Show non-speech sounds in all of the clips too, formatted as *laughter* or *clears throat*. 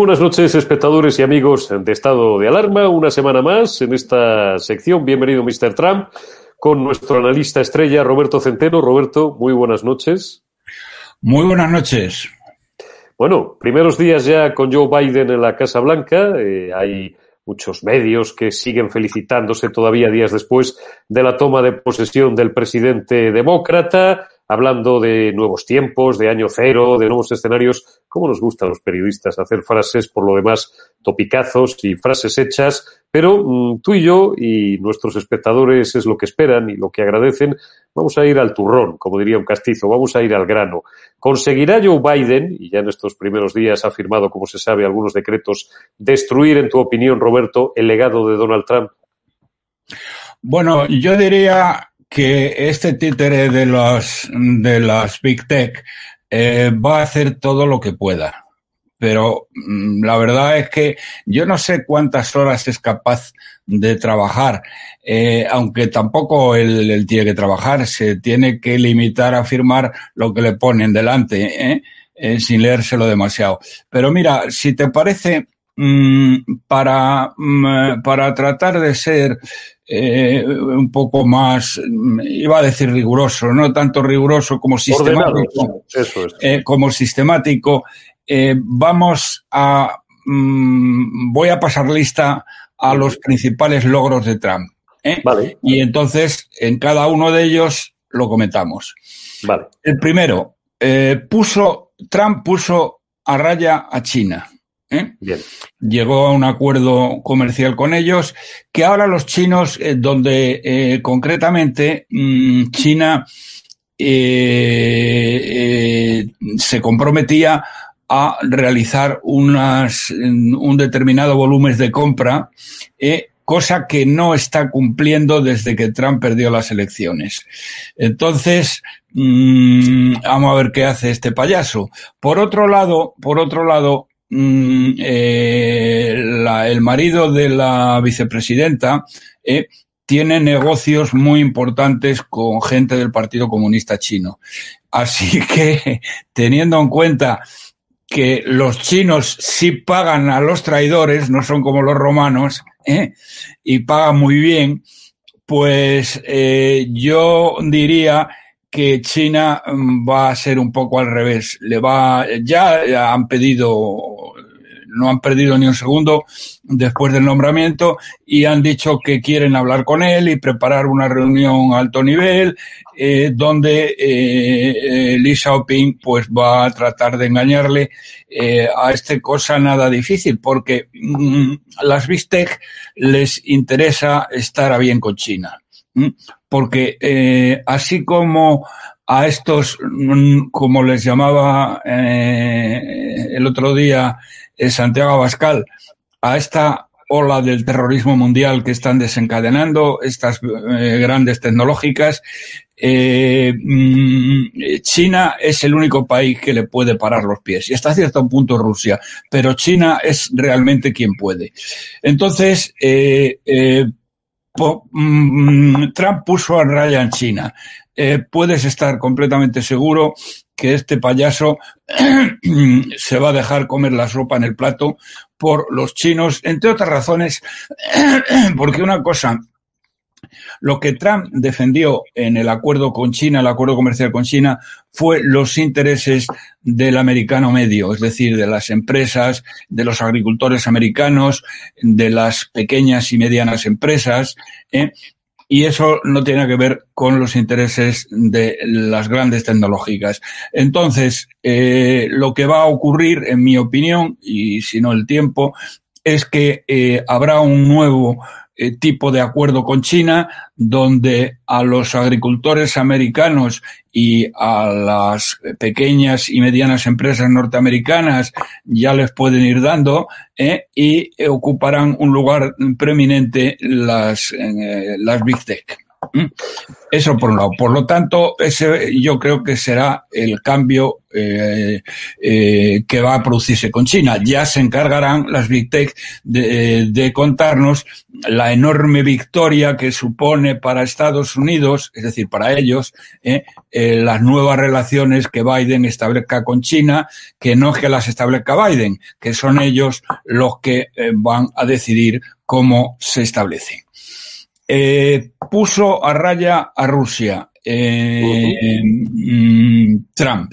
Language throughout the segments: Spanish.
Buenas noches, espectadores y amigos de Estado de Alarma. Una semana más en esta sección. Bienvenido, Mr. Trump, con nuestro analista estrella, Roberto Centeno. Roberto, muy buenas noches. Muy buenas noches. Bueno, primeros días ya con Joe Biden en la Casa Blanca. Eh, hay muchos medios que siguen felicitándose todavía días después de la toma de posesión del presidente demócrata hablando de nuevos tiempos, de año cero, de nuevos escenarios. ¿Cómo nos gustan los periodistas hacer frases, por lo demás, topicazos y frases hechas? Pero mm, tú y yo y nuestros espectadores es lo que esperan y lo que agradecen. Vamos a ir al turrón, como diría un castizo, vamos a ir al grano. ¿Conseguirá Joe Biden, y ya en estos primeros días ha firmado, como se sabe, algunos decretos, destruir, en tu opinión, Roberto, el legado de Donald Trump? Bueno, yo diría que este títere de los de las big tech eh, va a hacer todo lo que pueda. Pero mm, la verdad es que yo no sé cuántas horas es capaz de trabajar, eh, aunque tampoco él, él, tiene que trabajar, se tiene que limitar a firmar lo que le ponen delante, ¿eh? eh sin leérselo demasiado. Pero mira, si te parece, para, mm, para tratar de ser eh, un poco más, iba a decir riguroso, no tanto riguroso como sistemático, eh, como sistemático, eh, vamos a, mm, voy a pasar lista a los principales logros de Trump. Vale. Y entonces, en cada uno de ellos lo comentamos. Vale. El primero, puso, Trump puso a raya a China. ¿Eh? Llegó a un acuerdo comercial con ellos, que ahora los chinos, eh, donde eh, concretamente mmm, China eh, se comprometía a realizar unas, un determinado volumen de compra, cosa que no está cumpliendo desde que Trump perdió las elecciones. Entonces, mmm, vamos a ver qué hace este payaso. Por otro lado, por otro lado, Mm, eh, el marido de la vicepresidenta eh, tiene negocios muy importantes con gente del Partido Comunista Chino. Así *laughs* que, teniendo en cuenta que los chinos sí pagan a los traidores, no son como los romanos, ¿eh? y pagan muy bien, pues yo diría que China mm, va a ser un poco al revés. Le va, ya han pedido, no han perdido ni un segundo después del nombramiento y han dicho que quieren hablar con él y preparar una reunión a alto nivel eh, donde eh, eh, Li Xiaoping pues va a tratar de engañarle eh, a este cosa nada difícil porque mm, las Bistec les interesa estar a bien con China porque eh, así como a estos, mm, como les llamaba eh, el otro día eh, Santiago Abascal, a esta ola del terrorismo mundial que están desencadenando estas eh, grandes tecnológicas, eh, mm, China es el único país que le puede parar los pies. Y hasta cierto punto Rusia, pero China es realmente quien puede. Entonces, eh, eh Trump puso a raya en China. Eh, puedes estar completamente seguro que este payaso *clears throat* se va a dejar comer la sopa en el plato por los chinos, entre otras razones, *clears throat* porque una cosa lo que Trump defendió en el acuerdo con China, el acuerdo comercial con China, fue los intereses del americano medio, es decir, de las empresas, de los agricultores americanos, de las pequeñas y medianas empresas, ¿eh? y eso no tiene que ver con los intereses de las grandes tecnológicas. Entonces, eh, lo que va a ocurrir, en mi opinión, y si no el tiempo, es que eh, habrá un nuevo eh, tipo de acuerdo con China, donde a los agricultores americanos y a las pequeñas y medianas empresas norteamericanas ya les pueden ir dando eh, y ocuparán un lugar preeminente las, eh, las Big Tech. Eso por un lado. Por lo tanto, ese yo creo que será el cambio eh, eh, eh, que va a producirse con China. Ya se encargarán las Big Tech de, de contarnos la enorme victoria que supone para Estados Unidos, es decir, para ellos, eh, eh, las nuevas relaciones que Biden establezca con China, que no es que las establezca Biden, que son ellos los que eh, van a decidir cómo se establecen. Eh, puso a raya a Rusia eh, mm, Trump.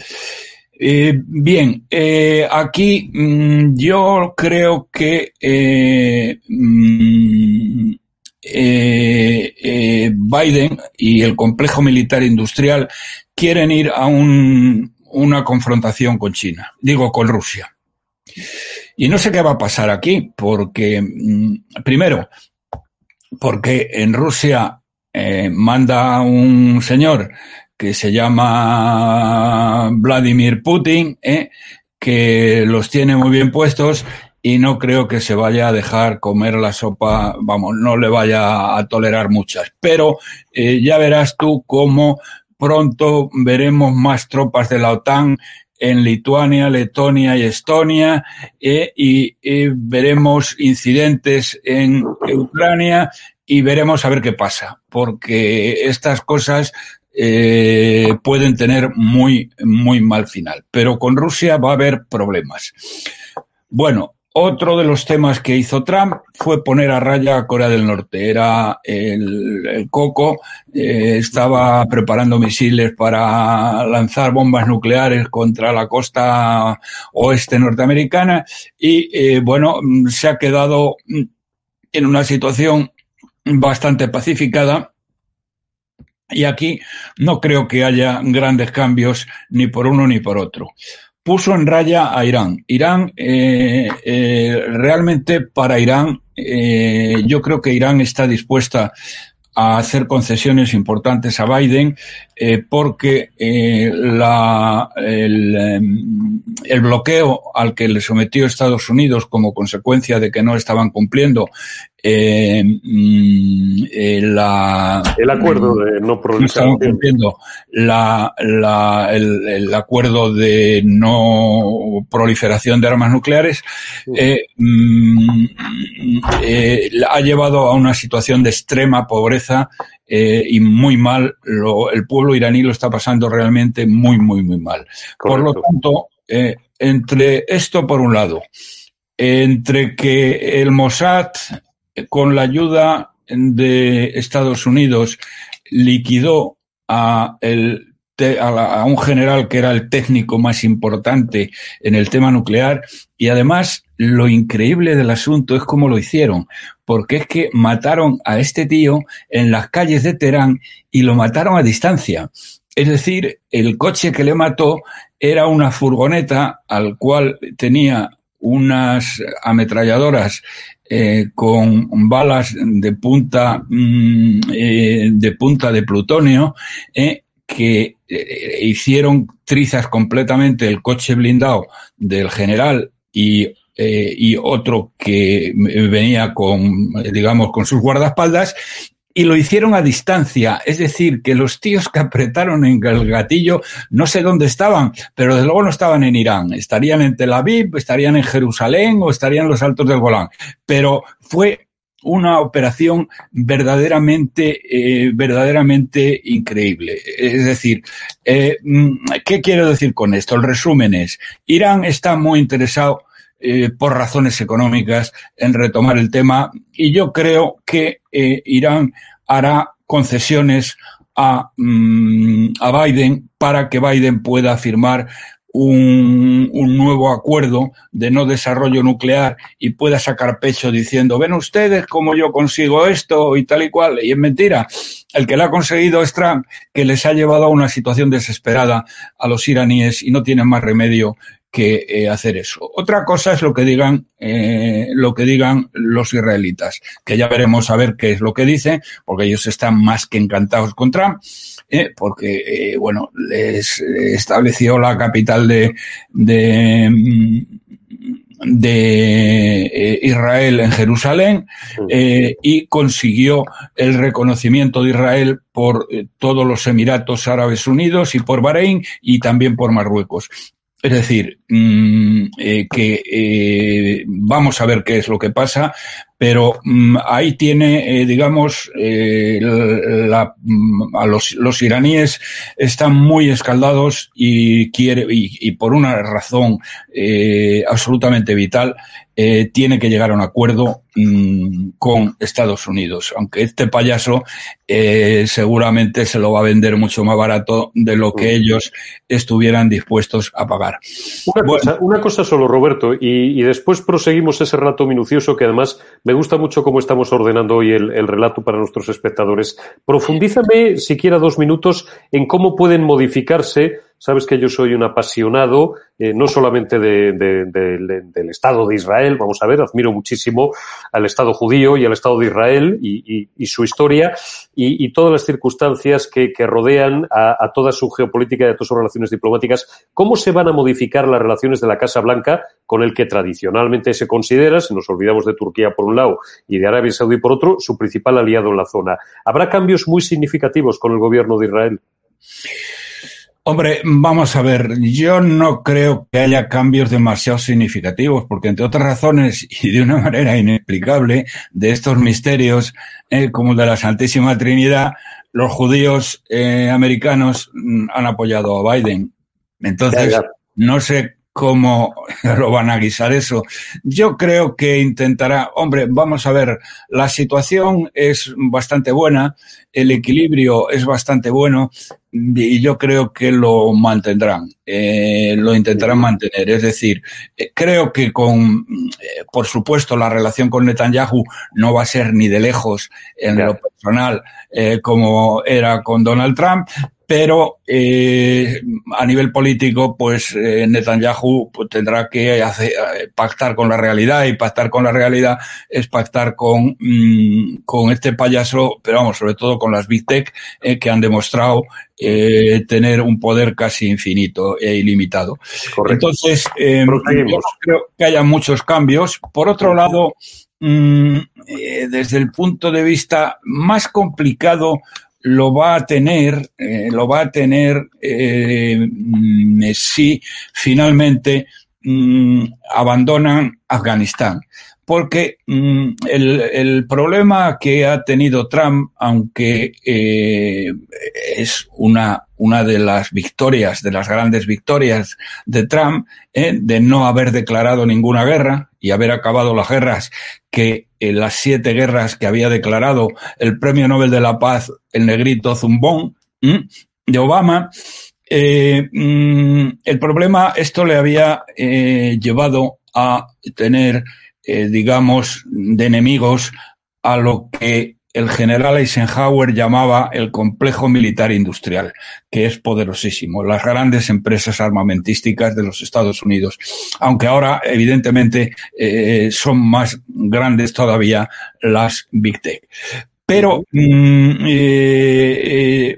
Eh, bien, eh, aquí mm, yo creo que eh, mm, Biden y el complejo militar industrial quieren ir a un, una confrontación con China, digo con Rusia. Y no sé qué va a pasar aquí, porque, primero, porque en Rusia eh, manda un señor que se llama Vladimir Putin, eh, que los tiene muy bien puestos y no creo que se vaya a dejar comer la sopa, vamos, no le vaya a tolerar muchas. Pero eh, ya verás tú cómo pronto veremos más tropas de la OTAN en Lituania, Letonia y Estonia eh, y, y, veremos incidentes en Ucrania y veremos a ver qué pasa, porque estas cosas eh, pueden tener muy, muy mal final. Pero con Rusia va a haber problemas. Bueno, otro de los temas que hizo Trump fue poner a raya a Corea del Norte. Era el, coco, eh, estaba preparando misiles para lanzar bombas nucleares contra la costa oeste norteamericana y, eh, bueno, se ha quedado en una situación bastante pacificada y aquí no creo que haya grandes cambios ni por uno ni por otro. Puso en raya a Irán. Irán, eh, eh, realmente para Irán, eh, yo creo que Irán está dispuesta a hacer concesiones importantes a Biden porque el, el, bloqueo al que le sometió Estados Unidos como consecuencia de que no estaban cumpliendo eh, eh, la, el acuerdo de no proliferación. cumpliendo la, la, el, el, acuerdo de no proliferación de armas nucleares eh, eh, ha llevado a una situación de extrema pobreza y muy mal. Lo, el pueblo iraní lo está pasando realmente muy, muy, muy mal. Correcto. Por lo tanto, entre esto por un lado, entre que el Mossad con la ayuda de Estados Unidos liquidó a, un general que era el técnico más importante en el tema nuclear y además lo increíble del asunto es cómo lo hicieron, porque es que mataron a este tío en las calles de Teherán y lo mataron a distancia. Es decir, el coche que le mató era una furgoneta al cual tenía unas ametralladoras eh, con balas de punta mm, eh, de punta de plutonio eh, que hicieron trizas completamente el coche blindado del general y y otro que venía con, digamos, con sus guardaespaldas y lo hicieron a distancia. Es decir, que los tíos que apretaron en el gatillo, no sé dónde estaban, pero desde luego no estaban en Irán. Estarían en Tel Aviv, estarían en Jerusalén o estarían en los altos del Golán. Pero fue una operación verdaderamente, eh, verdaderamente increíble. Es decir, eh, ¿qué quiero decir con esto? El resumen es, Irán está muy interesado eh, por razones económicas en retomar el tema y yo creo que eh, Irán hará concesiones a, mm, a, Biden para que Biden pueda firmar un, un, nuevo acuerdo de no desarrollo nuclear y pueda sacar pecho diciendo, ven ustedes cómo yo consigo esto y tal y cual. Y es mentira. El que lo ha conseguido es Trump, que les ha llevado a una situación desesperada a los iraníes y no tienen más remedio que eh, hacer eso. Otra cosa es lo que digan eh, lo que digan los israelitas, que ya veremos a ver qué es lo que dicen, porque ellos están más que encantados con Trump, eh, porque bueno les estableció la capital de de, de Israel en Jerusalén y consiguió el reconocimiento de Israel por todos los Emiratos Árabes Unidos y por Bahrein y también por Marruecos Es decir, mm, eh, que eh, vamos a ver qué es lo que pasa, pero mm, ahí tiene, eh, digamos, eh, la, mm, a los, iraníes están muy escaldados y quiere y, por una razón absolutamente vital eh, tiene que llegar a un acuerdo mmm, con Estados Unidos, aunque este payaso eh, seguramente se lo va a vender mucho más barato de lo que ellos estuvieran dispuestos a pagar. Una, bueno, cosa, una cosa, solo, Roberto, y, y, después proseguimos ese relato minucioso que además me gusta mucho cómo estamos ordenando hoy el, el relato para nuestros espectadores. Profundízame siquiera dos minutos en cómo pueden modificarse Sabes que yo soy un apasionado, eh, no solamente de, de, de, del Estado de Israel, vamos a ver, admiro muchísimo al Estado judío y al Estado de Israel y, su historia y, todas las circunstancias que, que rodean a, a, toda su geopolítica y a todas sus relaciones diplomáticas. ¿Cómo se van a modificar las relaciones de la Casa Blanca con el que tradicionalmente se considera, si nos olvidamos de Turquía por un lado y de Arabia Saudí por otro, su principal aliado en la zona? ¿Habrá cambios muy significativos con el gobierno de Israel? Hombre, vamos a ver, yo no creo que haya cambios demasiado significativos, porque entre otras razones y de una manera inexplicable, de estos misterios, eh, como el de la Santísima Trinidad, los judíos eh, americanos mm, han apoyado a Biden. Entonces, ya, ya. no sé cómo *laughs* lo van a guisar eso. Yo creo que intentará, hombre, vamos a ver, la situación es bastante buena, el equilibrio es bastante bueno y yo creo que lo mantendrán, eh, lo intentarán mantener. Es decir, eh, creo que con, eh, por supuesto, la relación con Netanyahu no va a ser ni de lejos en lo personal como era con Donald Trump, pero eh, a nivel político, pues eh, Netanyahu pues, tendrá que hacer, eh, pactar con la realidad y pactar con la realidad es pactar con, mmm, con este payaso, pero vamos, sobre todo con las Big Tech eh, que han demostrado eh, tener un poder casi infinito e ilimitado. Correcto. Entonces, eh, yo creo que haya muchos cambios. Por otro lado, mmm, desde el punto de vista más complicado, lo va a tener, eh, lo va a tener eh, mm, si finalmente mm, abandonan Afganistán. Porque mm, el, el, problema que ha tenido Trump, aunque eh, es una, una de las victorias, de las grandes victorias de Trump, eh, de no haber declarado ninguna guerra y haber acabado las guerras que en las siete guerras que había declarado el Premio Nobel de la Paz, el negrito Zumbón, de Obama, eh, el problema, esto le había eh, llevado a tener, eh, digamos, de enemigos a lo que el general Eisenhower llamaba el complejo militar industrial, que es poderosísimo, las grandes empresas armamentísticas de los Estados Unidos, aunque ahora evidentemente eh, son más grandes todavía las Big Tech. Pero mm, eh,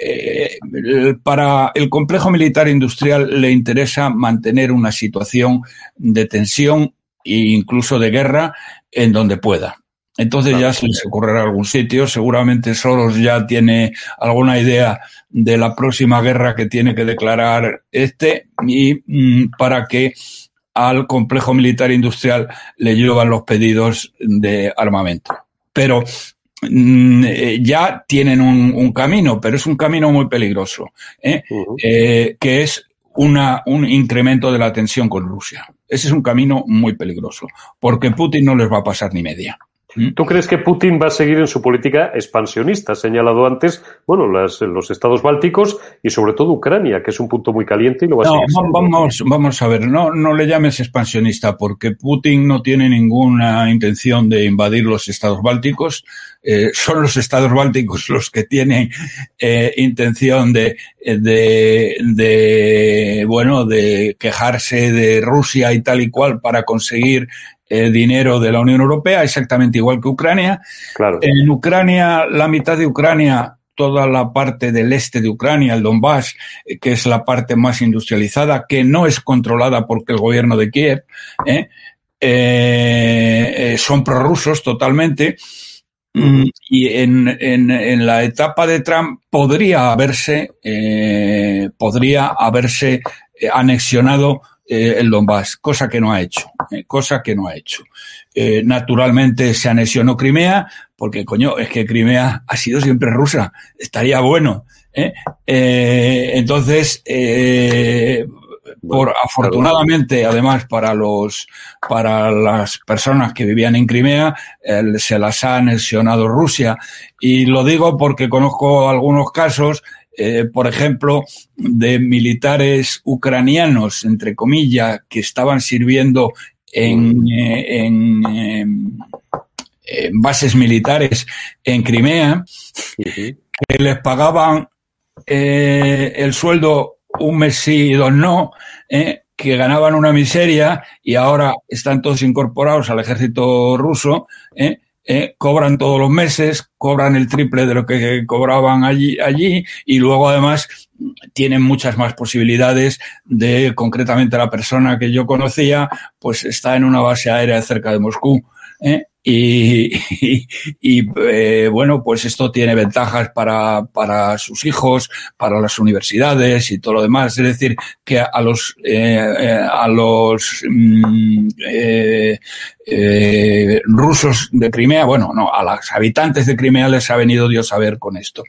eh, para el complejo militar industrial le interesa mantener una situación de tensión e incluso de guerra en donde pueda. Entonces claro. ya se les ocurrirá algún sitio. Seguramente Soros ya tiene alguna idea de la próxima guerra que tiene que declarar este y mm, para que al complejo militar industrial le llevan los pedidos de armamento. Pero mm, eh, ya tienen un, un, camino, pero es un camino muy peligroso, ¿eh? Uh -huh. eh, que es una, un incremento de la tensión con Rusia. Ese es un camino muy peligroso, porque Putin no les va a pasar ni media. ¿Tú crees que Putin va a seguir en su política expansionista? Has señalado antes, bueno, las, los estados bálticos y sobre todo Ucrania, que es un punto muy caliente y lo va a no, seguir. Vamos, vamos a ver, no, no le llames expansionista porque Putin no tiene ninguna intención de invadir los estados bálticos. Eh, son los estados bálticos los que tienen eh, intención de, de, de, bueno, de quejarse de Rusia y tal y cual para conseguir eh, dinero de la Unión Europea, exactamente igual que Ucrania. Claro. En Ucrania, la mitad de Ucrania, toda la parte del este de Ucrania, el Donbass, que es la parte más industrializada, que no es controlada por el gobierno de Kiev, ¿eh? Eh, son prorrusos totalmente. Mm, y en, en, en, la etapa de Trump podría haberse, eh, podría haberse eh, anexionado eh, el Donbass, cosa que no ha hecho, cosa que no ha hecho. Naturalmente se anexionó Crimea, porque coño, es que Crimea ha sido siempre rusa, estaría bueno. entonces, por afortunadamente, además para los para las personas que vivían en Crimea, eh, se las ha anexionado Rusia y lo digo porque conozco algunos casos eh, por ejemplo, de militares ucranianos, entre comillas, que estaban sirviendo en, eh, en, en, en bases militares en Crimea, uh -huh. que les pagaban eh, el sueldo un mes sí y dos no, eh, que ganaban una miseria y ahora están todos incorporados al ejército ruso, eh, eh, cobran todos los meses, cobran el triple de lo que cobraban allí, allí y luego además tienen muchas más posibilidades de, concretamente la persona que yo conocía, pues está en una base aérea cerca de Moscú. ¿eh? Y, eh, bueno, pues esto tiene ventajas para, para sus hijos, para las universidades y todo lo demás. Es decir, que a los, eh, a los mm, eh, eh, rusos de Crimea, bueno, no, a los habitantes de Crimea les ha venido Dios a ver con esto.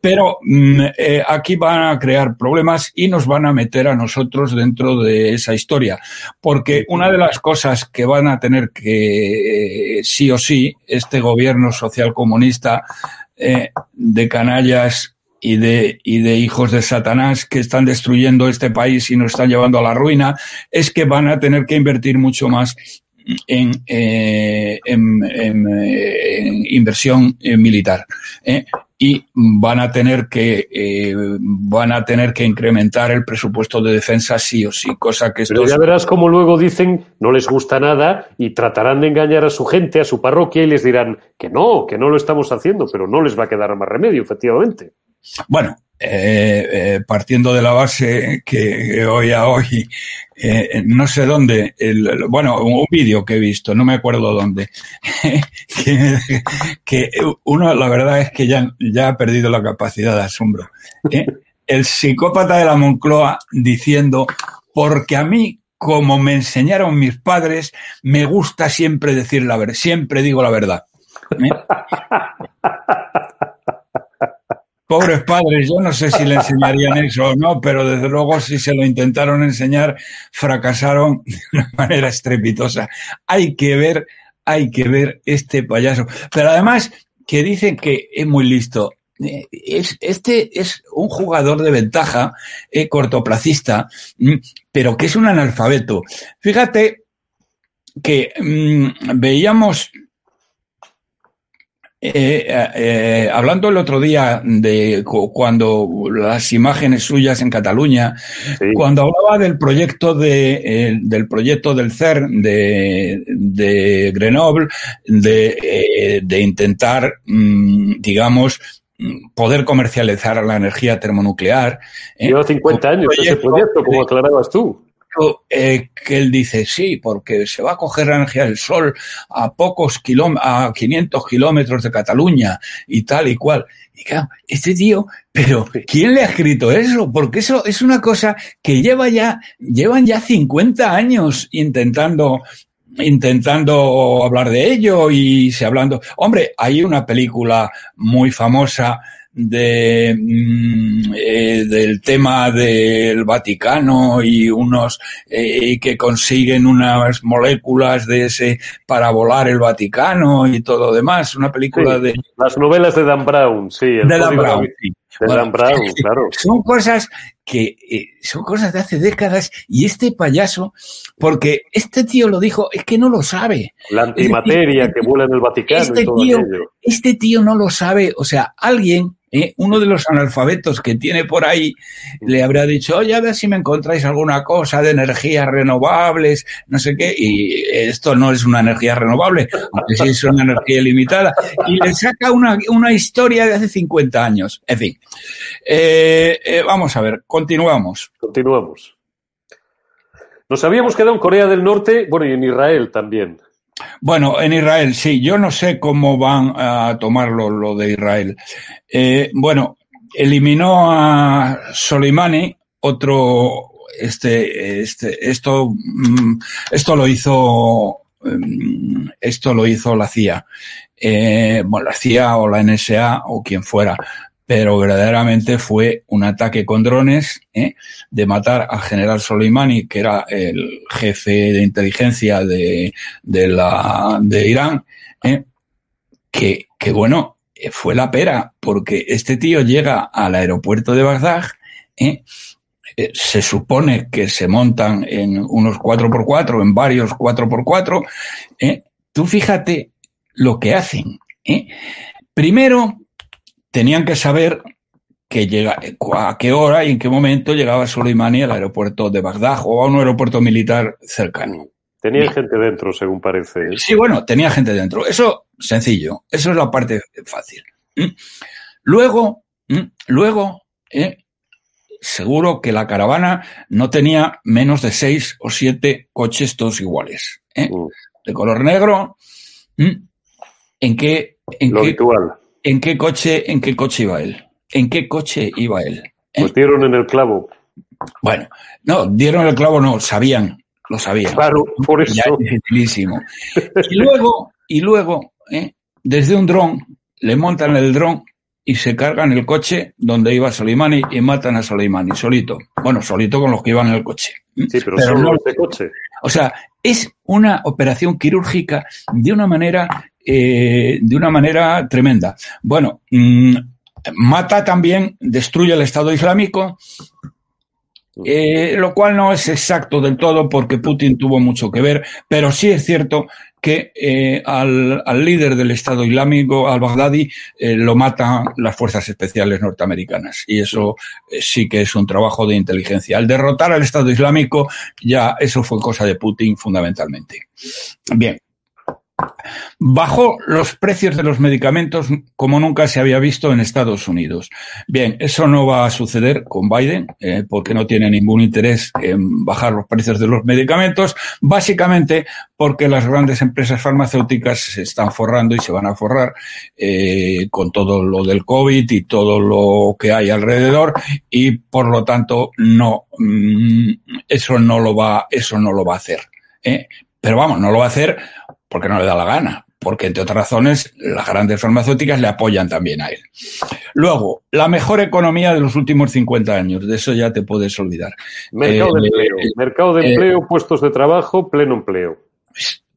Pero mm, eh, aquí van a crear problemas y nos van a meter a nosotros dentro de esa historia. Porque una de las cosas que van a tener que, eh, sí o sí, este gobierno social comunista eh, de canallas y de, y de hijos de Satanás que están destruyendo este país y nos están llevando a la ruina, es que van a tener que invertir mucho más en, eh, en, en, en inversión militar. ¿eh? y van a tener que eh, van a tener que incrementar el presupuesto de defensa sí o sí, cosa que Pero ya verás como luego dicen no les gusta nada y tratarán de engañar a su gente, a su parroquia y les dirán que no, que no lo estamos haciendo, pero no les va a quedar más remedio, efectivamente. Bueno, eh, eh, partiendo de la base que hoy a hoy, eh, no sé dónde, el, bueno, un vídeo que he visto, no me acuerdo dónde, *laughs* que, que, uno, la verdad es que ya, ya ha perdido la capacidad de asombro. El psicópata de la Moncloa diciendo, porque a mí, como me enseñaron mis padres, me gusta siempre decir la verdad, siempre digo la verdad. *laughs* ¿eh? Pobres padres, yo no sé si le enseñarían eso o no, pero desde luego si se lo intentaron enseñar, fracasaron *laughs* de una manera estrepitosa. Hay que ver, hay que ver este payaso. Pero además, que dicen que es muy listo. Es, este es un jugador de ventaja, eh, cortoplacista, pero que es un analfabeto. Fíjate que mmm, veíamos eh, eh, hablando el otro día de cuando las imágenes suyas en Cataluña, sí. cuando hablaba del proyecto de, eh, del proyecto del CERN de, de Grenoble, de, eh, de intentar, mmm, digamos, poder comercializar la energía termonuclear. Lleva 50 años ese proyecto, como aclarabas tú eh, que él dice sí, porque se va a coger energía del sol a pocos kilómetros, a 500 kilómetros de Cataluña y tal y cual. Y claro, este tío, pero ¿quién le ha escrito eso? Porque eso es una cosa que lleva ya, llevan ya 50 años intentando intentando hablar de ello y se hablando. Hombre, hay una película muy famosa de, mm, eh, del tema del Vaticano y unos eh, que consiguen unas moléculas de ese para volar el Vaticano y todo lo demás. Una película sí, de. Las novelas de Dan Brown, sí. El de Dan Brown. Sí. De bueno, Dan Brown, claro. Son cosas que eh, son cosas de hace décadas y este payaso, porque este tío lo dijo, es que no lo sabe. La antimateria este, que vuela en el Vaticano este y todo tío, aquello. Este tío no lo sabe, o sea, alguien ¿Eh? uno de los analfabetos que tiene por ahí le habrá dicho, oye, a ver si me encontráis alguna cosa de energías renovables, no sé qué, y esto no es una energía renovable, aunque sí es una energía limitada, y le saca una, una historia de hace 50 años. En fin, eh, eh, vamos a ver, continuamos. Continuamos. Nos habíamos quedado en Corea del Norte, bueno, y en Israel también. Bueno, en Israel, sí, yo no sé cómo van a tomarlo lo de Israel. Eh, bueno, eliminó a Soleimani, otro, este, este, esto, mm, esto lo hizo, mm, esto lo hizo la CIA. Eh, bueno, la CIA o la NSA o quien fuera pero verdaderamente fue un ataque con drones ¿eh? de matar al general Soleimani, que era el jefe de inteligencia de, de, la, de Irán, ¿eh? que, que bueno, fue la pera, porque este tío llega al aeropuerto de Bagdad, ¿eh? eh se supone que se montan en unos 4x4, en varios 4x4, ¿eh? tú fíjate lo que hacen. ¿eh? Primero, tenían que saber que llega, a qué hora y en qué momento llegaba Soleimani al aeropuerto de Bagdad o a un aeropuerto militar cercano. Tenía gente dentro, según parece. ¿eh? Sí, bueno, tenía gente dentro. Eso, sencillo. Eso es la parte fácil. ¿Mm? Luego, ¿Mm? luego, ¿eh? seguro que la caravana no tenía menos de seis o siete coches todos iguales. ¿eh? Mm. De color negro. ¿En qué? En Lo habitual. ¿En qué coche, en qué coche iba él? ¿En qué coche iba él? ¿Eh? Pues dieron en el clavo. Bueno, no, dieron el clavo, no, sabían, lo sabían. Claro, por eso. Ya es dificilísimo. Y luego, y luego, ¿eh? desde un dron, le montan el dron y se cargan el coche donde iba Soleimani y matan a Soleimani, solito. Bueno, solito con los que iban en el coche. Sí, pero, solo no, este coche. O sea, es una operación quirúrgica de una manera eh, de una manera tremenda. Bueno, mmm, mata también, destruye el Estado Islámico, eh, lo cual no es exacto del todo porque Putin tuvo mucho que ver, pero sí es cierto que eh, al, al, líder del Estado Islámico, al-Baghdadi, lo matan las fuerzas especiales norteamericanas. Y eso sí que es un trabajo de inteligencia. Al derrotar al Estado Islámico, ya eso fue cosa de Putin fundamentalmente. Bien. Bajó los precios de los medicamentos como nunca se había visto en Estados Unidos. Bien, eso no va a suceder con Biden eh, porque no tiene ningún interés en bajar los precios de los medicamentos, básicamente porque las grandes empresas farmacéuticas se están forrando y se van a forrar eh, con todo lo del COVID y todo lo que hay alrededor y por lo tanto no, mm, eso no lo va, eso no lo va a hacer. ¿eh? Pero vamos, no lo va a hacer porque no le da la gana, porque entre otras razones las grandes farmacéuticas le apoyan también a él. Luego, la mejor economía de los últimos 50 años, de eso ya te puedes olvidar. Mercado de eh, empleo, eh, mercado de empleo, eh, puestos de trabajo, pleno empleo.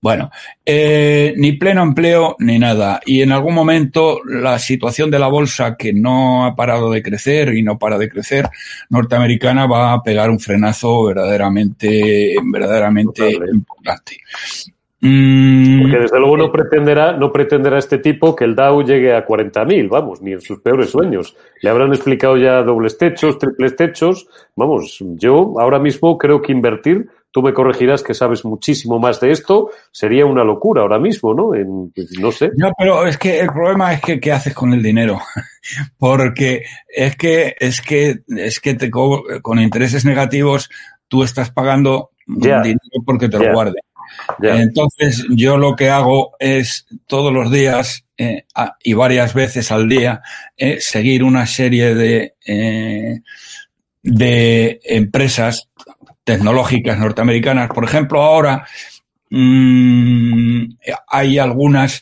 Bueno, ni pleno empleo ni nada. Y en algún momento la situación de la bolsa, que no ha parado de crecer y no para de crecer, norteamericana, va a pegar un frenazo verdaderamente, verdaderamente importante. Mm, Porque desde luego no pretenderá, no pretenderá este tipo que el Dow llegue a 40.000, vamos, ni en sus peores sueños. Le habrán explicado ya dobles techos, triples techos. Vamos, yo ahora mismo creo que invertir, tú me corregirás que sabes muchísimo más de esto, sería una locura ahora mismo, ¿no? En, no sé. No, pero es que el problema es que qué haces con el dinero. *laughs* Porque es que, es que, es que te, con intereses negativos tú estás pagando yeah. dinero porque te yeah. lo guarden. Entonces, yo lo que hago es todos los días eh, y varias veces al día eh, seguir una serie de, eh, de empresas tecnológicas norteamericanas. Por ejemplo, ahora mmm, hay algunas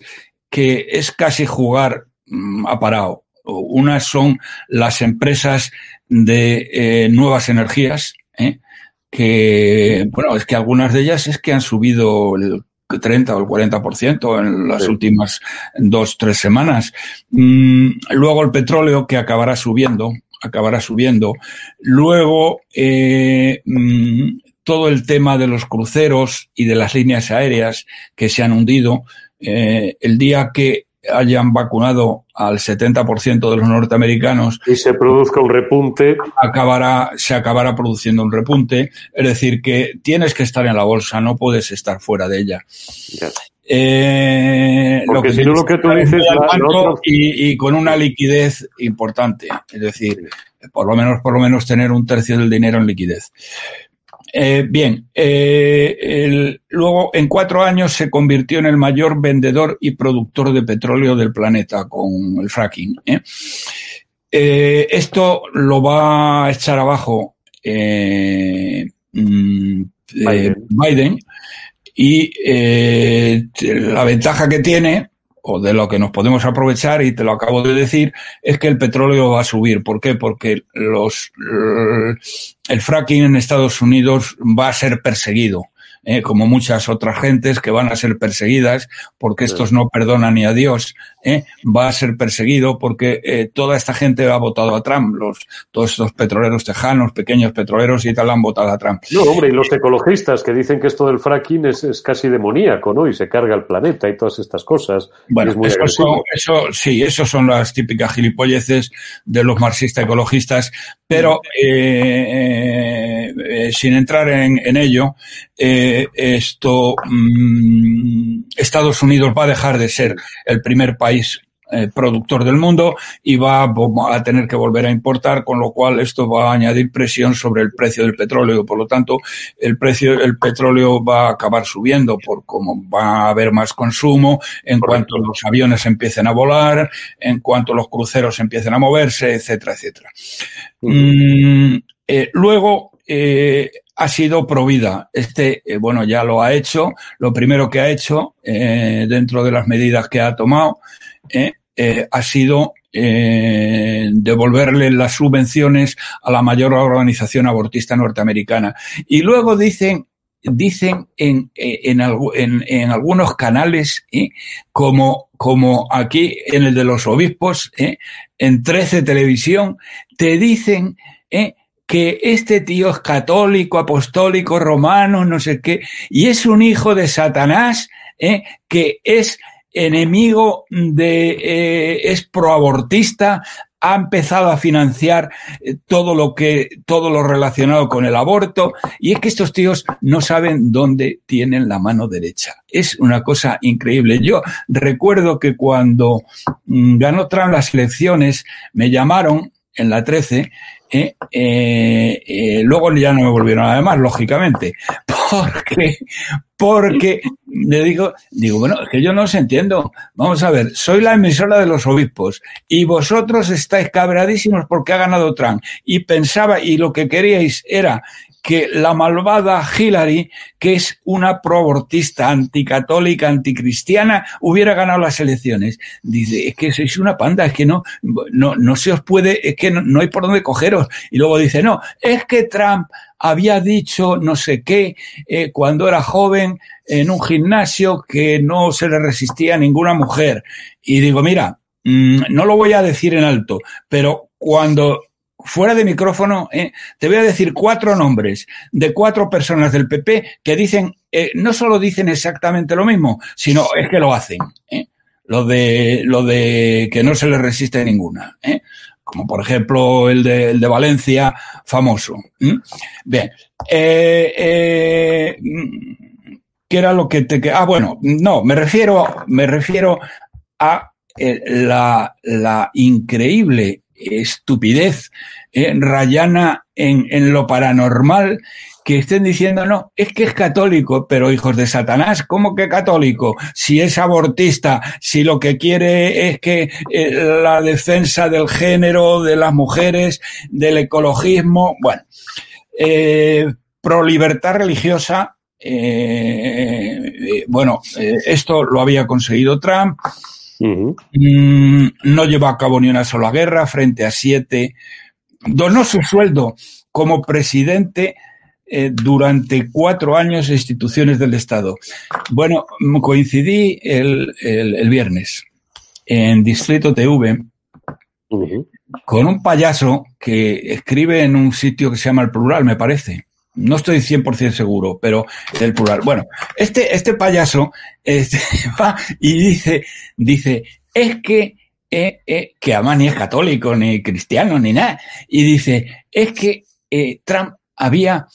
que es casi jugar mmm, a parado. Unas son las empresas de nuevas energías, ¿eh? Que, bueno, es que algunas de ellas es que han subido el 30 o el 40% en las sí. últimas dos, tres semanas. Mm, luego el petróleo que acabará subiendo, acabará subiendo. Luego, eh, mm, todo el tema de los cruceros y de las líneas aéreas que se han hundido. Eh, el día que hayan vacunado al 70% de los norteamericanos y se produzca un repunte. acabará se acabará produciendo un repunte. Es decir que tienes que estar en la bolsa no puedes estar fuera de ella. Ya. eh, Porque lo que si no lo que tú dices y, y, con una liquidez importante. Es decir por lo menos por lo menos tener un tercio del dinero en liquidez Eh, bien, eh, el, luego en cuatro años se convirtió en el mayor vendedor y productor de petróleo del planeta con el fracking. ¿eh? Esto lo va a echar abajo mm, Biden. Biden. y la ventaja que tiene o de lo que nos podemos aprovechar, y te lo acabo de decir, es que el petróleo va a subir. ¿Por qué? Porque los, el fracking en Estados Unidos va a ser perseguido. ¿Eh? como muchas otras gentes que van a ser perseguidas porque estos no perdonan ni a Dios, ¿eh? va a ser perseguido porque eh, toda esta gente ha votado a Trump, los, todos estos petroleros tejanos, pequeños petroleros y tal han votado a Trump. No, hombre, y los ecologistas que dicen que esto del fracking es, es casi demoníaco, ¿no? Y se carga el planeta y todas estas cosas. Bueno, eso, son, eso, sí, eso son las típicas gilipolleces de los marxistas ecologistas, pero eh, sin entrar en, en ello, eh, esto mmm, Estados Unidos va a dejar de ser el primer país eh, productor del mundo y va a tener que volver a importar, con lo cual esto va a añadir presión sobre el precio del petróleo. Por lo tanto, el precio del petróleo va a acabar subiendo por como va a haber más consumo, en cuanto los aviones empiecen a volar, en cuanto los cruceros empiecen a moverse, etcétera, etcétera. Mm, eh, luego, eh, ha sido provida. Este, eh, bueno, ya lo ha hecho. Lo primero que ha hecho, eh, dentro de las medidas que ha tomado, ha sido devolverle las subvenciones a la mayor organización abortista norteamericana. Y luego dicen, dicen en, en, en, en algunos canales, como, como aquí en el de los obispos, en 13 Televisión, te dicen, que este tío es católico, apostólico, romano, no sé qué, y es un hijo de Satanás, ¿eh? que es enemigo de, eh, es proabortista, ha empezado a financiar eh, todo lo que, todo lo relacionado con el aborto, y es que estos tíos no saben dónde tienen la mano derecha. Es una cosa increíble. Yo recuerdo que cuando mm, ganó Trump las elecciones, me llamaron en la 13 eh, eh, eh, luego ya no me volvieron a lógicamente, *laughs* porque, porque le digo, digo, bueno, que yo no os entiendo. Vamos a ver, soy la emisora de los obispos y vosotros estáis cabradísimos porque ha ganado Trump y pensaba y lo que queríais era que la malvada Hillary, que es una proabortista, anticatólica, anticristiana, hubiera ganado las elecciones. Dice, es que sois una panda, es que no, no, no se os puede, es que no, hay por dónde cogeros. Y luego dice, no, es que Trump había dicho no sé qué eh, cuando era joven en un gimnasio que no se le resistía a ninguna mujer. Y digo, mira, mmm, no lo voy a decir en alto, pero cuando fuera de micrófono, eh, te voy a decir cuatro nombres de cuatro personas del PP que dicen, eh, no solo dicen exactamente lo mismo, sino es que lo hacen. Eh, lo de, lo de que no se les resiste ninguna. ¿eh? Como por ejemplo el de, el de Valencia, famoso. ¿eh? Bien. Eh, ¿Qué era lo que te... Ah, bueno, no, me refiero, me refiero a la, la increíble estupidez eh, rayana en, lo paranormal que estén diciendo, no, es que es católico, pero hijos de Satanás, ¿cómo que católico? Si es abortista, si lo que quiere es que eh, la defensa del género, de las mujeres, del ecologismo, bueno, eh, pro libertad religiosa, eh, bueno, esto lo había conseguido Trump, Uh -huh. mm, no llevó a cabo ni una sola guerra frente a siete. Donó su sueldo como presidente eh, durante cuatro años en instituciones del Estado. Bueno, coincidí el, el, el viernes en Distrito TV uh -huh. con un payaso que escribe en un sitio que se llama El Plural, me parece. No estoy 100% seguro, pero del plural. Bueno, este, este payaso este, *laughs* va y dice, dice, es que, eh, eh, que además ni es católico, ni cristiano, ni nada. Y dice, es que eh, Trump había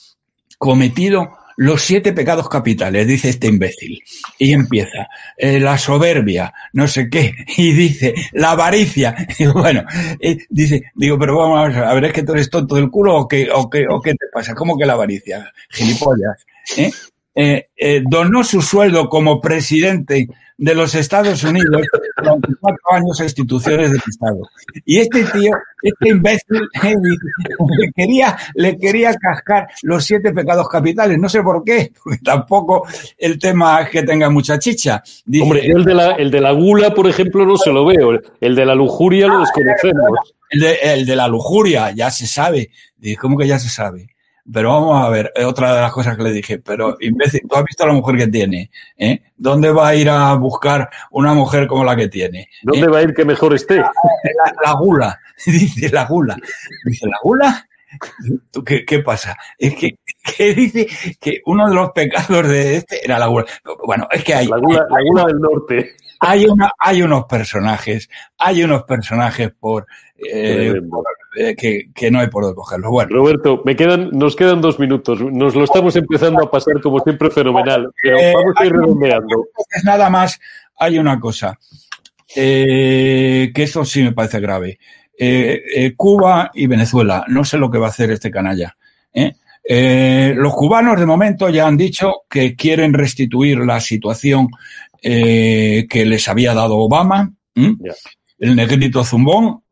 cometido los siete pecados capitales, dice este imbécil. Y empieza, eh, la soberbia, no sé qué, *laughs* y dice, la avaricia. *laughs* Y bueno, eh, dice, digo, pero vamos a ver, ¿es que tú eres tonto del culo o qué, o qué, o qué te pasa? ¿Cómo que la avaricia? Gilipollas. ¿eh? Eh, donó su sueldo como presidente de los Estados Unidos durante cuatro años a instituciones del Estado. Y este tío, este imbécil, *laughs* le quería, le quería cascar los siete pecados capitales. No sé por qué, porque tampoco el tema es que tenga mucha chicha. Hombre, el de, la, el de la gula, por ejemplo, no se lo veo. El de la lujuria lo desconocemos. El de, el de la lujuria, ya se sabe. ¿Cómo que ya se sabe? Pero vamos a ver, otra de las cosas que le dije, pero imbécil, tú has visto a la mujer que tiene, ¿eh? ¿Dónde va a ir a buscar una mujer como la que tiene? ¿Dónde ¿Eh? va a ir que mejor esté? La, la, gula, *laughs* dice la gula. Dice, ¿la gula? ¿Qué, ¿Qué, pasa? Es que, que, dice que uno de los pecados de este era la gula. Bueno, es que hay. La gula, la gula del norte. Hay, una, hay unos personajes, hay unos personajes por, eh, por que, que, no hay por dónde cogerlos. Bueno. Roberto, me quedan, nos quedan dos minutos. Nos lo estamos empezando a pasar como siempre fenomenal, pero Eh, vamos a ir redondeando. Nada más, hay una cosa, eh, que eso sí me parece grave. Eh, eh, Cuba y Venezuela, no sé lo que va a hacer este canalla. ¿eh? Eh, los cubanos de momento ya han dicho que quieren restituir la situación eh, que les había dado Obama, el negrito zumbón,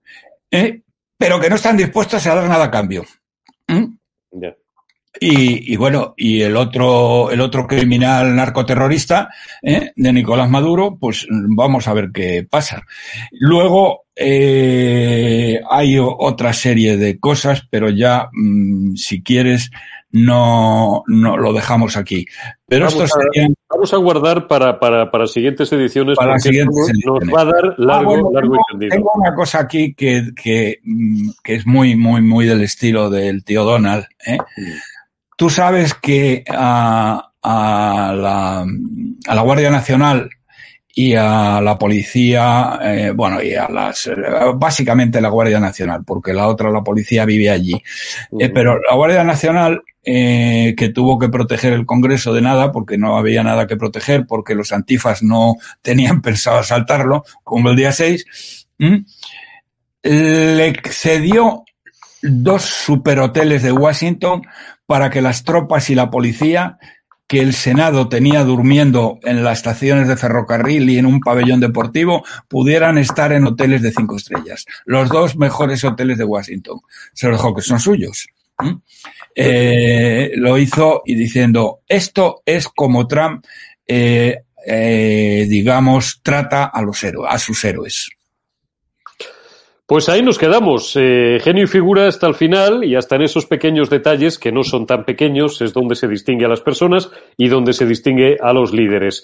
¿eh? Pero que no están dispuestos a dar nada a cambio. ¿Mm? Y, y bueno, y el otro, el otro criminal narcoterrorista ¿eh? de Nicolás Maduro, pues vamos a ver qué pasa. Luego eh, hay otra serie de cosas, pero ya, mm, si quieres, no, no lo dejamos aquí. Pero Vamos esto a- sería Vamos a guardar para, para, para siguientes ediciones, Para las porque siguientes nos ediciones. va a dar largo, Ah, bueno, largo tengo, tengo una cosa aquí que, que, mm, que es muy, muy, muy del estilo del tío Donald. ¿eh? Tú sabes que a, a, la, a la Guardia Nacional y a la policía, eh, bueno, y a las, eh, básicamente la Guardia Nacional, porque la otra, la policía, vive allí. Eh, pero la Guardia Nacional, eh, que tuvo que proteger el Congreso de nada, porque no había nada que proteger, porque los antifas no *laughs* tenían pensado asaltarlo, como el día 6, ¿m? le cedió dos superhoteles de Washington para que las tropas y la policía que el Senado tenía durmiendo en las estaciones de ferrocarril y en un pabellón deportivo pudieran estar en hoteles de cinco estrellas. Los dos mejores hoteles de Washington. Se los dejó que son suyos. Eh, lo hizo y diciendo, esto es como Trump, eh, eh, digamos, trata a los héroes, a sus héroes. Pues ahí nos quedamos. Eh, genio y figura hasta el final y hasta en esos pequeños detalles que no son tan pequeños es donde se distingue a las personas y donde se distingue a los líderes.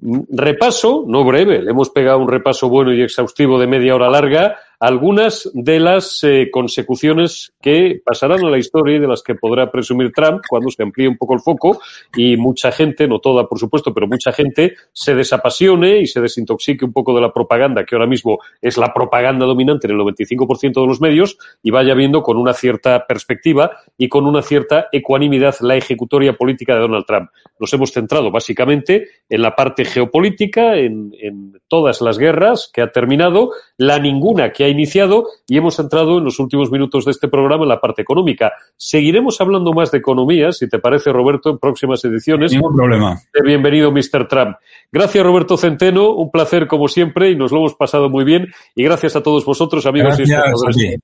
Mm, Repaso, no breve, le hemos pegado un repaso bueno y exhaustivo de media hora larga, algunas de las eh, consecuciones que pasarán a la historia y de las que podrá presumir Trump cuando se amplíe un poco el foco y mucha gente, no toda por supuesto, pero mucha gente se desapasione y se desintoxique un poco de la propaganda, que ahora mismo es la propaganda dominante en el 95% de los medios, y vaya viendo con una cierta perspectiva y con una cierta ecuanimidad la ejecutoria política de Donald Trump. Nos hemos centrado básicamente en la parte geopolítica, en, en todas las guerras que ha terminado, la ninguna que ha iniciado, y hemos entrado en los últimos minutos de este programa en la parte económica. Seguiremos hablando más de economía, si te parece, Roberto, en próximas ediciones. Ningún problema. Bienvenido, Mr. Trump. Gracias, Roberto Centeno. Un placer, como siempre, y nos lo hemos pasado muy bien. Y gracias a todos vosotros, amigos y Gracias.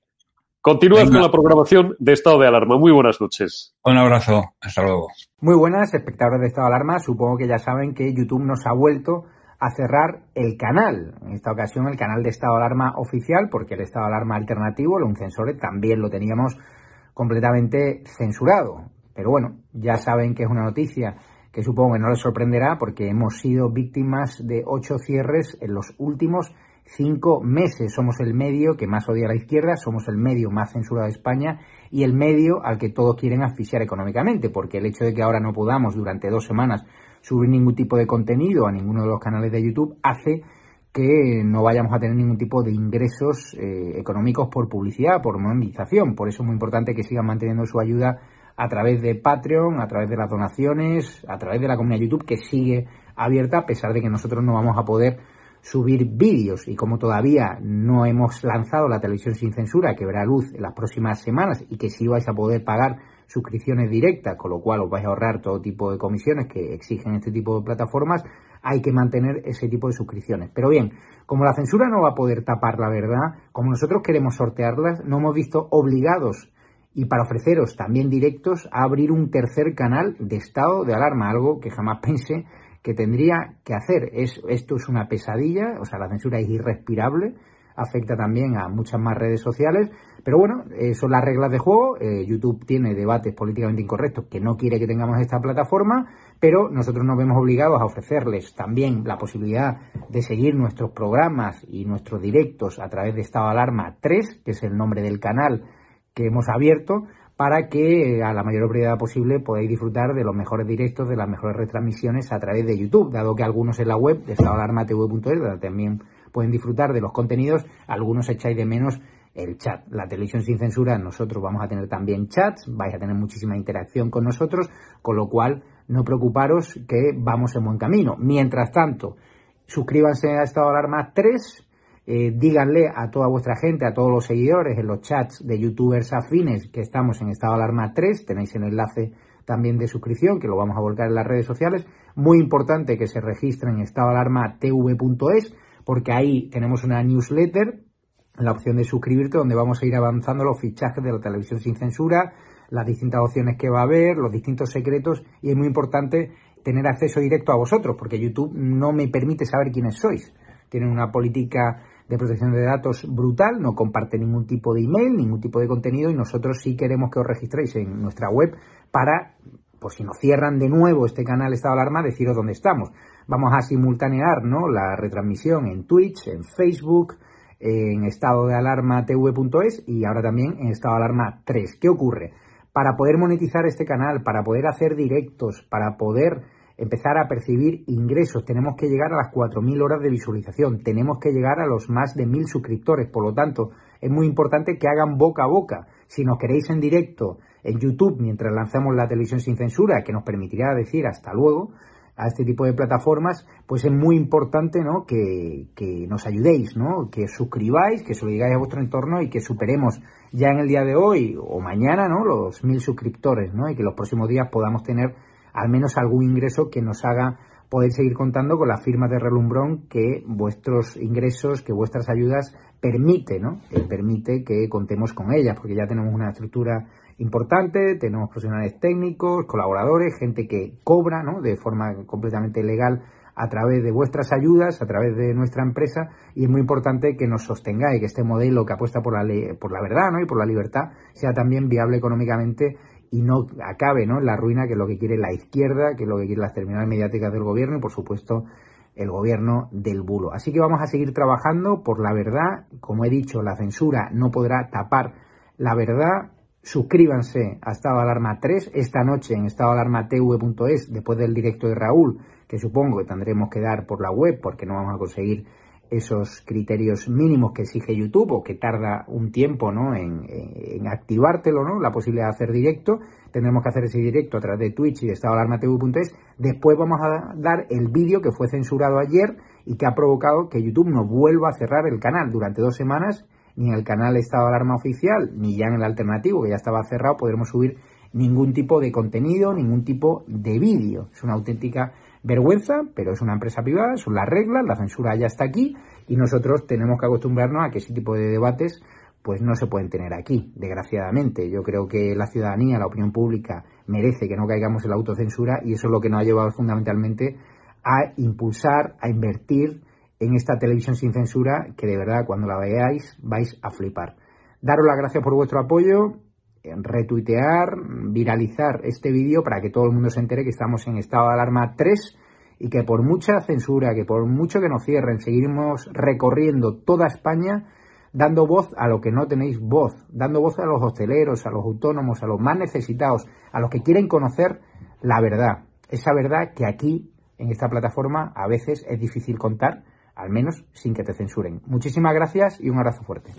Continuad Venga. con la programación de Estado de Alarma. Muy buenas noches. Un abrazo. Hasta luego. Muy buenas, espectadores de Estado de Alarma. Supongo que ya saben que YouTube nos ha vuelto a cerrar el canal. En esta ocasión el canal de Estado de Alarma oficial, porque el Estado de Alarma alternativo, el Uncensore, también lo teníamos completamente censurado. Pero bueno, ya saben que es una noticia que supongo que no les sorprenderá porque hemos sido víctimas de ocho cierres en los últimos cinco meses. Somos el medio que más odia a la izquierda, somos el medio más censurado de España y el medio al que todos quieren asfixiar económicamente, porque el hecho de que ahora no podamos durante dos semanas subir ningún tipo de contenido a ninguno de los canales de YouTube hace que no vayamos a tener ningún tipo de ingresos eh, económicos por publicidad, por monetización. Por eso es muy importante que sigan manteniendo su ayuda a través de Patreon, a través de las donaciones, a través de la comunidad YouTube que sigue abierta a pesar de que nosotros no vamos a poder subir vídeos y como todavía no hemos lanzado la televisión sin censura que verá luz en las próximas semanas y que sí vais a poder pagar suscripciones directas, con lo cual os vais a ahorrar todo tipo de comisiones que exigen este tipo de plataformas, hay que mantener ese tipo de suscripciones. Pero bien, como la censura no va a poder tapar la verdad, como nosotros queremos sortearlas, no hemos visto obligados y para ofreceros también directos a abrir un tercer canal de estado de alarma, algo que jamás pensé que tendría que hacer. Es, esto es una pesadilla, o sea, la censura es irrespirable, afecta también a muchas más redes sociales, pero bueno, eh, son las reglas de juego. Eh, YouTube tiene debates políticamente incorrectos que no quiere que tengamos esta plataforma, pero nosotros nos vemos obligados a ofrecerles también la posibilidad de seguir nuestros programas y nuestros directos a través de Estado Alarma 3, que es el nombre del canal que hemos abierto, para que eh, a la mayor brevedad posible podáis disfrutar de los mejores directos, de las mejores retransmisiones a través de YouTube, dado que algunos en la web de estadoalarmatv.es, también pueden disfrutar de los contenidos, algunos echáis de menos el chat. La televisión sin censura, nosotros vamos a tener también chats, vais a tener muchísima interacción con nosotros, con lo cual no preocuparos que vamos en buen camino. Mientras tanto, suscríbanse a Estado Alarma 3, eh, díganle a toda vuestra gente, a todos los seguidores en los chats de youtubers afines que estamos en estado alarma 3, tenéis el enlace también de suscripción que lo vamos a volcar en las redes sociales. Muy importante que se registren en estado alarma tv.es porque ahí tenemos una newsletter, la opción de suscribirte donde vamos a ir avanzando los fichajes de la televisión sin censura, las distintas opciones que va a haber, los distintos secretos y es muy importante tener acceso directo a vosotros porque YouTube no me permite saber quiénes sois. Tienen una política de protección de datos brutal, no comparte ningún tipo de email, ningún tipo de contenido y nosotros sí queremos que os registréis en nuestra web para, por si nos cierran de nuevo este canal Estado de Alarma, deciros dónde estamos. Vamos a simultanear ¿no? la retransmisión en Twitch, en Facebook, en estado de alarma tv.es y ahora también en estado de alarma 3. ¿Qué ocurre? Para poder monetizar este canal, para poder hacer directos, para poder empezar a percibir ingresos. Tenemos que llegar a las 4.000 horas de visualización, tenemos que llegar a los más de 1.000 suscriptores. Por lo tanto, es muy importante que hagan boca a boca. Si nos queréis en directo en YouTube mientras lanzamos la televisión sin censura, que nos permitirá decir hasta luego a este tipo de plataformas, pues es muy importante ¿no? que, nos ayudéis, ¿no? que suscribáis, que se lo a vuestro entorno y que superemos ya en el día de hoy o mañana ¿no? los mil suscriptores ¿no? y que los próximos días podamos tener al menos algún ingreso que nos haga poder seguir contando con las firmas de relumbrón que vuestros ingresos, que vuestras ayudas permite, ¿no? permite que contemos con ellas, porque ya tenemos una estructura importante, tenemos profesionales técnicos, colaboradores, gente que cobra, ¿no? De forma completamente legal a través de vuestras ayudas, a través de nuestra empresa, y es muy importante que nos sostengáis, que este modelo que apuesta por la, ley, por la verdad ¿no? y por la libertad sea también viable económicamente y no acabe ¿no? en la ruina que es lo que quiere la izquierda, que es lo que quiere las terminales mediáticas del gobierno y por supuesto el gobierno del bulo. Así que vamos a seguir trabajando por la verdad. Como he dicho, la censura no podrá tapar la verdad. Suscríbanse a Estado Alarma 3 esta noche en estadoalarmatv.es después del directo de Raúl, que supongo que tendremos que dar por la web porque no vamos a conseguir esos criterios mínimos que exige YouTube o que tarda un tiempo ¿no? en, activártelo, ¿no? la posibilidad de hacer directo. Tendremos que hacer ese directo a través de Twitch y de estadoalarmatv.es. Después vamos a dar el vídeo que fue censurado ayer y que ha provocado que YouTube nos vuelva a cerrar el canal durante dos semanas. Ni en el canal Estado de Alarma Oficial, ni ya en el alternativo, que ya estaba cerrado, podremos subir ningún tipo de contenido, ningún tipo de vídeo. Es una auténtica vergüenza, pero es una empresa privada, son las reglas, la censura ya está aquí y nosotros tenemos que acostumbrarnos a que ese tipo de debates pues no se pueden tener aquí, desgraciadamente. Yo creo que la ciudadanía, la opinión pública merece que no caigamos en la autocensura y eso es lo que nos ha llevado fundamentalmente a impulsar, a invertir en esta televisión sin censura que de verdad cuando la veáis vais a flipar. Daros las gracias por vuestro apoyo, retuitear, viralizar este vídeo para que todo el mundo se entere que estamos en estado de alarma 3 y que por mucha censura, que por mucho que nos cierren, seguimos recorriendo toda España dando voz a lo que no tenéis voz, dando voz a los hosteleros, a los autónomos, a los más necesitados, a los que quieren conocer la verdad. Esa verdad que aquí, en esta plataforma, a veces es difícil contar, al menos sin que te censuren. Muchísimas gracias y un abrazo fuerte.